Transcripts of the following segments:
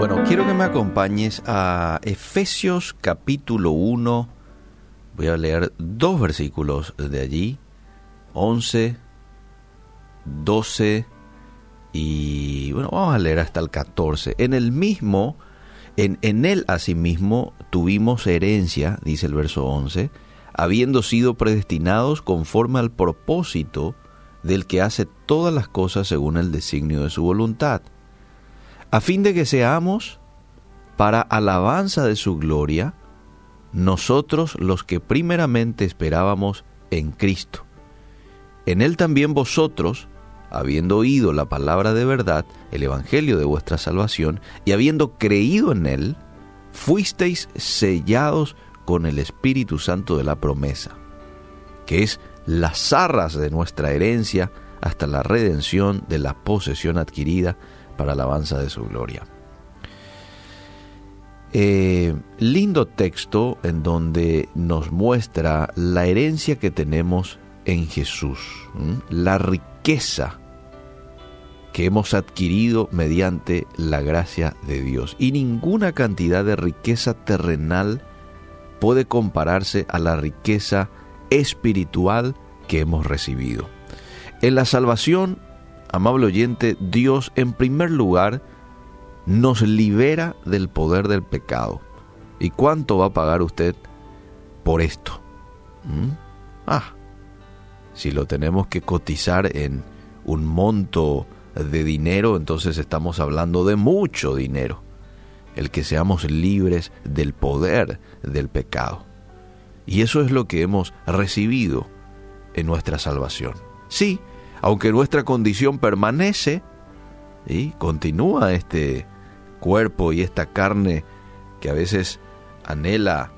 Bueno, quiero que me acompañes a Efesios capítulo 1. Voy a leer dos versículos de allí, 11, 12 y bueno, vamos a leer hasta el 14. En el mismo, en, en él asimismo tuvimos herencia, dice el verso 11, habiendo sido predestinados conforme al propósito del que hace todas las cosas según el designio de su voluntad a fin de que seamos, para alabanza de su gloria, nosotros los que primeramente esperábamos en Cristo. En Él también vosotros, habiendo oído la palabra de verdad, el Evangelio de vuestra salvación, y habiendo creído en Él, fuisteis sellados con el Espíritu Santo de la promesa, que es las arras de nuestra herencia hasta la redención de la posesión adquirida para alabanza de su gloria. Eh, lindo texto en donde nos muestra la herencia que tenemos en Jesús, la riqueza que hemos adquirido mediante la gracia de Dios. Y ninguna cantidad de riqueza terrenal puede compararse a la riqueza espiritual que hemos recibido. En la salvación amable oyente, Dios en primer lugar nos libera del poder del pecado. ¿Y cuánto va a pagar usted por esto? ¿Mm? Ah, si lo tenemos que cotizar en un monto de dinero, entonces estamos hablando de mucho dinero. El que seamos libres del poder del pecado. Y eso es lo que hemos recibido en nuestra salvación. Sí, aunque nuestra condición permanece, y continúa este cuerpo y esta carne que a veces anhela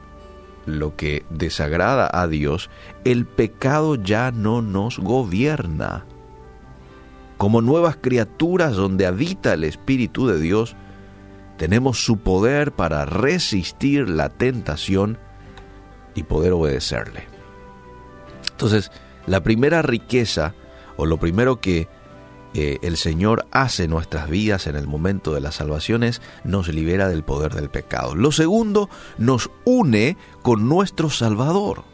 lo que desagrada a Dios, el pecado ya no nos gobierna. Como nuevas criaturas donde habita el Espíritu de Dios, tenemos su poder para resistir la tentación y poder obedecerle. Entonces, la primera riqueza o lo primero que eh, el Señor hace en nuestras vidas en el momento de la salvación es nos libera del poder del pecado. Lo segundo, nos une con nuestro Salvador.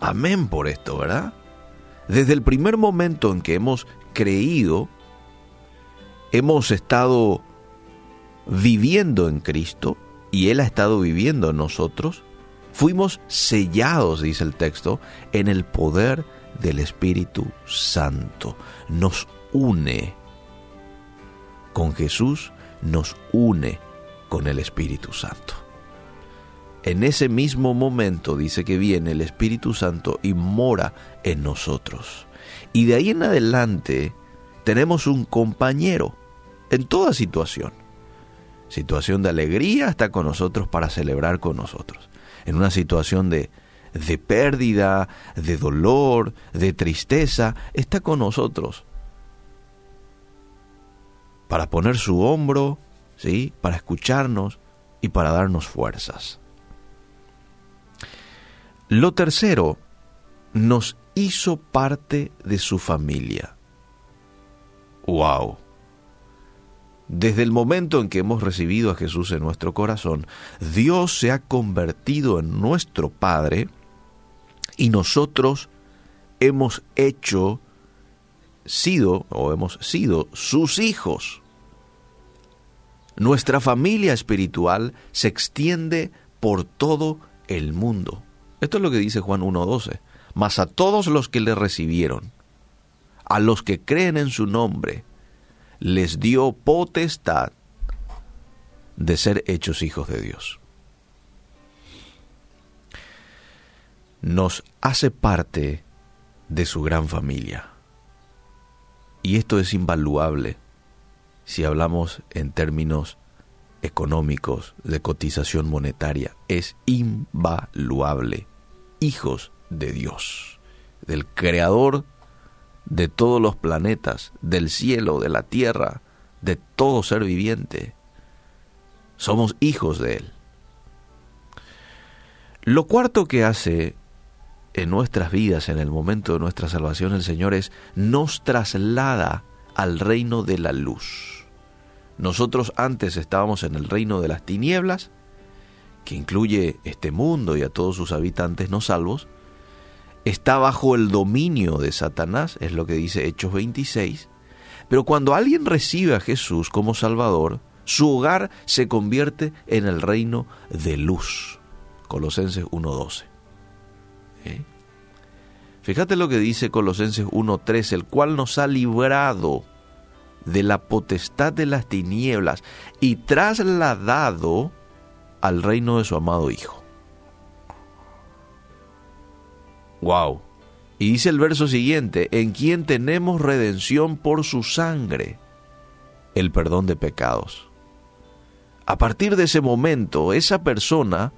Amén por esto, ¿verdad? Desde el primer momento en que hemos creído, hemos estado viviendo en Cristo y Él ha estado viviendo en nosotros, fuimos sellados, dice el texto, en el poder del Espíritu Santo. Nos une con Jesús, nos une con el Espíritu Santo. En ese mismo momento dice que viene el Espíritu Santo y mora en nosotros. Y de ahí en adelante tenemos un compañero en toda situación. Situación de alegría está con nosotros para celebrar con nosotros. En una situación de de pérdida, de dolor, de tristeza, está con nosotros. Para poner su hombro, ¿sí? Para escucharnos y para darnos fuerzas. Lo tercero, nos hizo parte de su familia. ¡Wow! Desde el momento en que hemos recibido a Jesús en nuestro corazón, Dios se ha convertido en nuestro Padre y nosotros hemos hecho, sido o hemos sido sus hijos. Nuestra familia espiritual se extiende por todo el mundo. Esto es lo que dice Juan 1.12. Mas a todos los que le recibieron, a los que creen en su nombre, les dio potestad de ser hechos hijos de Dios. Nos hace parte de su gran familia. Y esto es invaluable si hablamos en términos económicos de cotización monetaria. Es invaluable. Hijos de Dios, del Creador de todos los planetas, del cielo, de la tierra, de todo ser viviente. Somos hijos de Él. Lo cuarto que hace en nuestras vidas, en el momento de nuestra salvación, el Señor es, nos traslada al reino de la luz. Nosotros antes estábamos en el reino de las tinieblas, que incluye este mundo y a todos sus habitantes no salvos, está bajo el dominio de Satanás, es lo que dice Hechos 26, pero cuando alguien recibe a Jesús como Salvador, su hogar se convierte en el reino de luz. Colosenses 1.12. Fíjate lo que dice Colosenses 1.3, el cual nos ha librado de la potestad de las tinieblas y trasladado al reino de su amado Hijo. Wow. Y dice el verso siguiente, en quien tenemos redención por su sangre, el perdón de pecados. A partir de ese momento, esa persona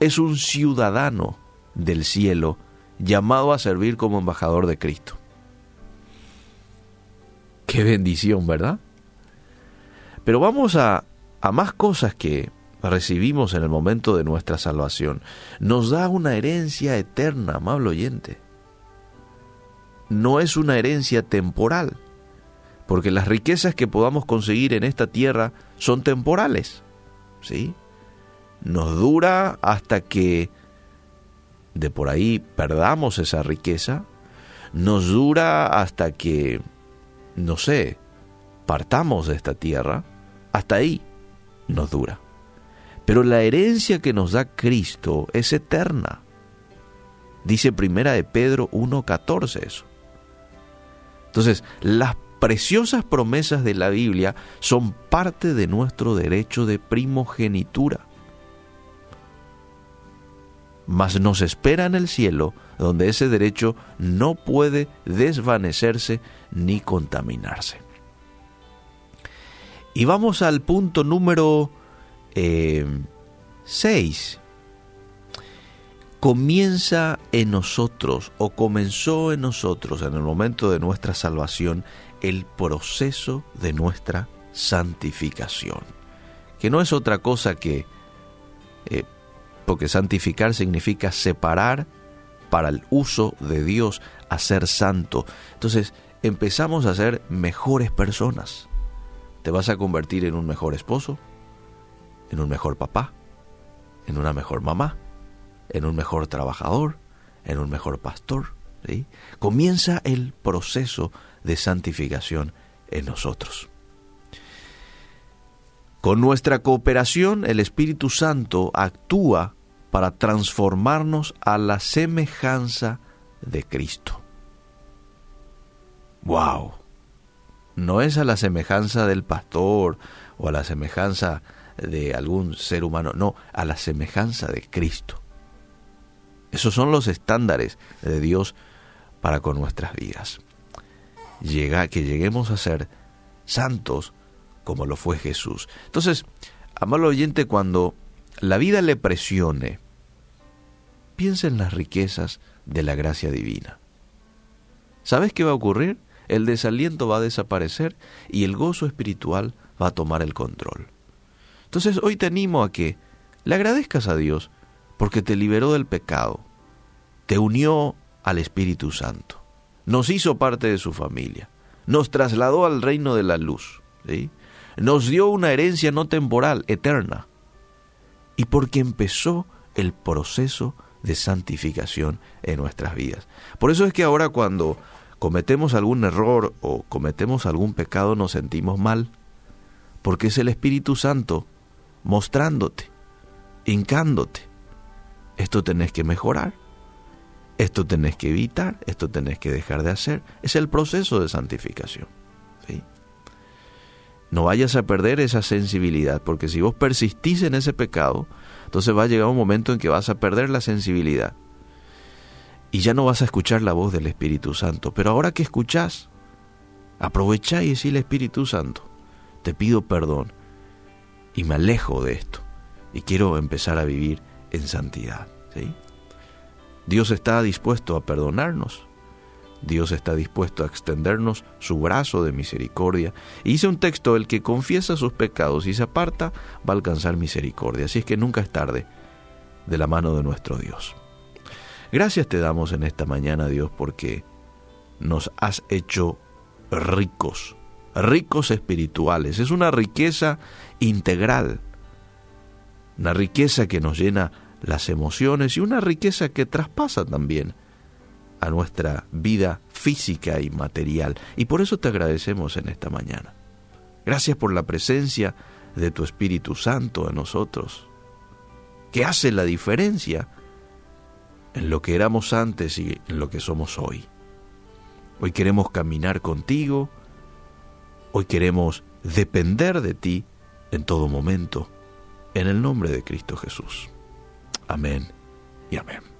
es un ciudadano del cielo llamado a servir como embajador de Cristo. Qué bendición, ¿verdad? Pero vamos a, a más cosas que recibimos en el momento de nuestra salvación. Nos da una herencia eterna, amable oyente. No es una herencia temporal, porque las riquezas que podamos conseguir en esta tierra son temporales. ¿Sí? Nos dura hasta que de por ahí perdamos esa riqueza, nos dura hasta que no sé, partamos de esta tierra, hasta ahí nos dura. Pero la herencia que nos da Cristo es eterna. Dice primera de Pedro 1.14 eso. Entonces, las preciosas promesas de la Biblia son parte de nuestro derecho de primogenitura. Mas nos espera en el cielo donde ese derecho no puede desvanecerse ni contaminarse. Y vamos al punto número 6. Eh, Comienza en nosotros o comenzó en nosotros en el momento de nuestra salvación el proceso de nuestra santificación, que no es otra cosa que, eh, porque santificar significa separar para el uso de Dios a ser santo. Entonces empezamos a ser mejores personas. Te vas a convertir en un mejor esposo, en un mejor papá, en una mejor mamá, en un mejor trabajador, en un mejor pastor. Comienza el proceso de santificación en nosotros. Con nuestra cooperación, el Espíritu Santo actúa para transformarnos a la semejanza de Cristo. ¡Wow! No es a la semejanza del pastor o a la semejanza de algún ser humano, no, a la semejanza de Cristo. Esos son los estándares de Dios para con nuestras vidas. Llega, que lleguemos a ser santos como lo fue Jesús. Entonces, amado oyente, cuando la vida le presione, piensa en las riquezas de la gracia divina. ¿Sabes qué va a ocurrir? El desaliento va a desaparecer y el gozo espiritual va a tomar el control. Entonces hoy te animo a que le agradezcas a Dios porque te liberó del pecado, te unió al Espíritu Santo, nos hizo parte de su familia, nos trasladó al reino de la luz, nos dio una herencia no temporal, eterna, y porque empezó el proceso de santificación en nuestras vidas. Por eso es que ahora cuando cometemos algún error o cometemos algún pecado nos sentimos mal, porque es el Espíritu Santo mostrándote, hincándote. Esto tenés que mejorar, esto tenés que evitar, esto tenés que dejar de hacer. Es el proceso de santificación. ¿sí? No vayas a perder esa sensibilidad, porque si vos persistís en ese pecado, entonces va a llegar un momento en que vas a perder la sensibilidad. Y ya no vas a escuchar la voz del Espíritu Santo. Pero ahora que escuchás, aprovecha y decirle Espíritu Santo, te pido perdón y me alejo de esto y quiero empezar a vivir en santidad. ¿sí? Dios está dispuesto a perdonarnos Dios está dispuesto a extendernos su brazo de misericordia. Y dice un texto, el que confiesa sus pecados y se aparta va a alcanzar misericordia. Así es que nunca es tarde de la mano de nuestro Dios. Gracias te damos en esta mañana, Dios, porque nos has hecho ricos ricos espirituales. Es una riqueza integral, una riqueza que nos llena las emociones y una riqueza que traspasa también a nuestra vida física y material. Y por eso te agradecemos en esta mañana. Gracias por la presencia de tu Espíritu Santo en nosotros, que hace la diferencia en lo que éramos antes y en lo que somos hoy. Hoy queremos caminar contigo, hoy queremos depender de ti en todo momento, en el nombre de Cristo Jesús. Amén y amén.